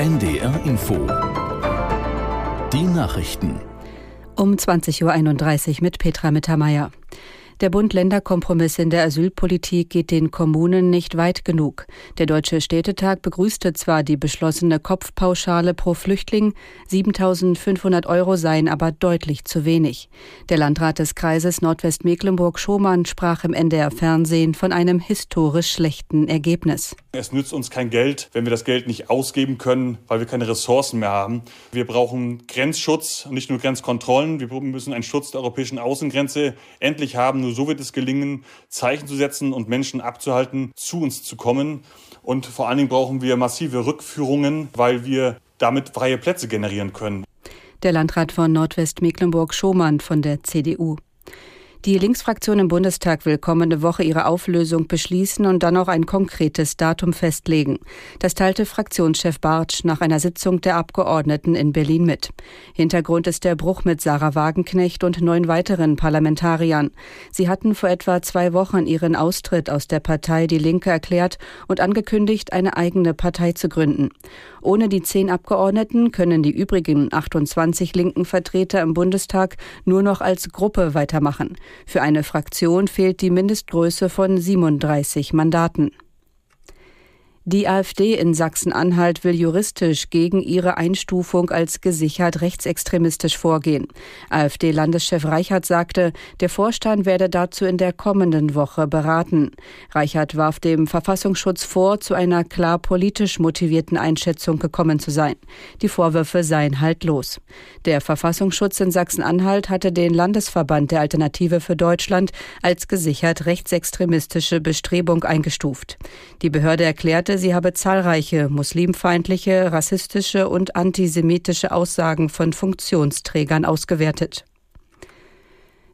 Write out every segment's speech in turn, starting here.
NDR Info. Die Nachrichten. Um 20.31 Uhr mit Petra Mittermeier. Der Bund-Länder-Kompromiss in der Asylpolitik geht den Kommunen nicht weit genug. Der Deutsche Städtetag begrüßte zwar die beschlossene Kopfpauschale pro Flüchtling, 7.500 Euro seien aber deutlich zu wenig. Der Landrat des Kreises Nordwestmecklenburg-Schomann sprach im NDR-Fernsehen von einem historisch schlechten Ergebnis. Es nützt uns kein Geld, wenn wir das Geld nicht ausgeben können, weil wir keine Ressourcen mehr haben. Wir brauchen Grenzschutz, nicht nur Grenzkontrollen. Wir müssen einen Schutz der europäischen Außengrenze endlich haben. Nur so wird es gelingen, Zeichen zu setzen und Menschen abzuhalten, zu uns zu kommen. Und vor allen Dingen brauchen wir massive Rückführungen, weil wir damit freie Plätze generieren können. Der Landrat von Nordwestmecklenburg-Schomann von der CDU. Die Linksfraktion im Bundestag will kommende Woche ihre Auflösung beschließen und dann auch ein konkretes Datum festlegen. Das teilte Fraktionschef Bartsch nach einer Sitzung der Abgeordneten in Berlin mit. Hintergrund ist der Bruch mit Sarah Wagenknecht und neun weiteren Parlamentariern. Sie hatten vor etwa zwei Wochen ihren Austritt aus der Partei Die Linke erklärt und angekündigt, eine eigene Partei zu gründen. Ohne die zehn Abgeordneten können die übrigen 28 linken Vertreter im Bundestag nur noch als Gruppe weitermachen. Für eine Fraktion fehlt die Mindestgröße von 37 Mandaten. Die AfD in Sachsen-Anhalt will juristisch gegen ihre Einstufung als gesichert rechtsextremistisch vorgehen. AfD-Landeschef Reichert sagte, der Vorstand werde dazu in der kommenden Woche beraten. Reichert warf dem Verfassungsschutz vor, zu einer klar politisch motivierten Einschätzung gekommen zu sein. Die Vorwürfe seien haltlos. Der Verfassungsschutz in Sachsen-Anhalt hatte den Landesverband der Alternative für Deutschland als gesichert rechtsextremistische Bestrebung eingestuft. Die Behörde erklärte, sagte, sie habe zahlreiche muslimfeindliche, rassistische und antisemitische Aussagen von Funktionsträgern ausgewertet.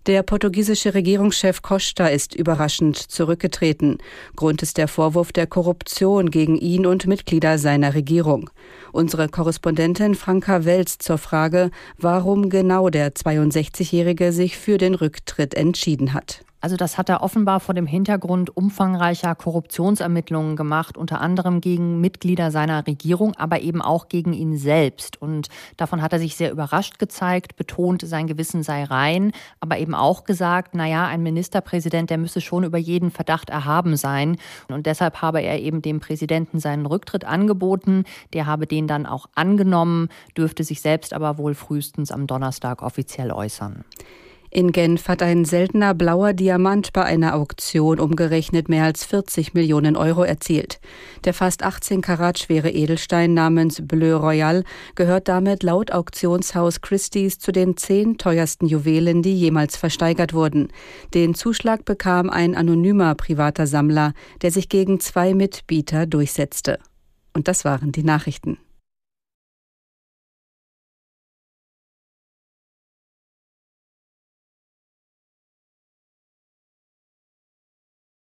Der portugiesische Regierungschef Costa ist überraschend zurückgetreten. Grund ist der Vorwurf der Korruption gegen ihn und Mitglieder seiner Regierung. Unsere Korrespondentin Franka Welz zur Frage, warum genau der 62-Jährige sich für den Rücktritt entschieden hat. Also das hat er offenbar vor dem Hintergrund umfangreicher Korruptionsermittlungen gemacht, unter anderem gegen Mitglieder seiner Regierung, aber eben auch gegen ihn selbst. Und davon hat er sich sehr überrascht gezeigt, betont, sein Gewissen sei rein, aber eben auch gesagt, na ja, ein Ministerpräsident, der müsse schon über jeden Verdacht erhaben sein. Und deshalb habe er eben dem Präsidenten seinen Rücktritt angeboten. Der habe den dann auch angenommen, dürfte sich selbst aber wohl frühestens am Donnerstag offiziell äußern. In Genf hat ein seltener blauer Diamant bei einer Auktion umgerechnet mehr als 40 Millionen Euro erzielt. Der fast 18 Karat schwere Edelstein namens Bleu Royal gehört damit laut Auktionshaus Christie's zu den zehn teuersten Juwelen, die jemals versteigert wurden. Den Zuschlag bekam ein anonymer privater Sammler, der sich gegen zwei Mitbieter durchsetzte. Und das waren die Nachrichten.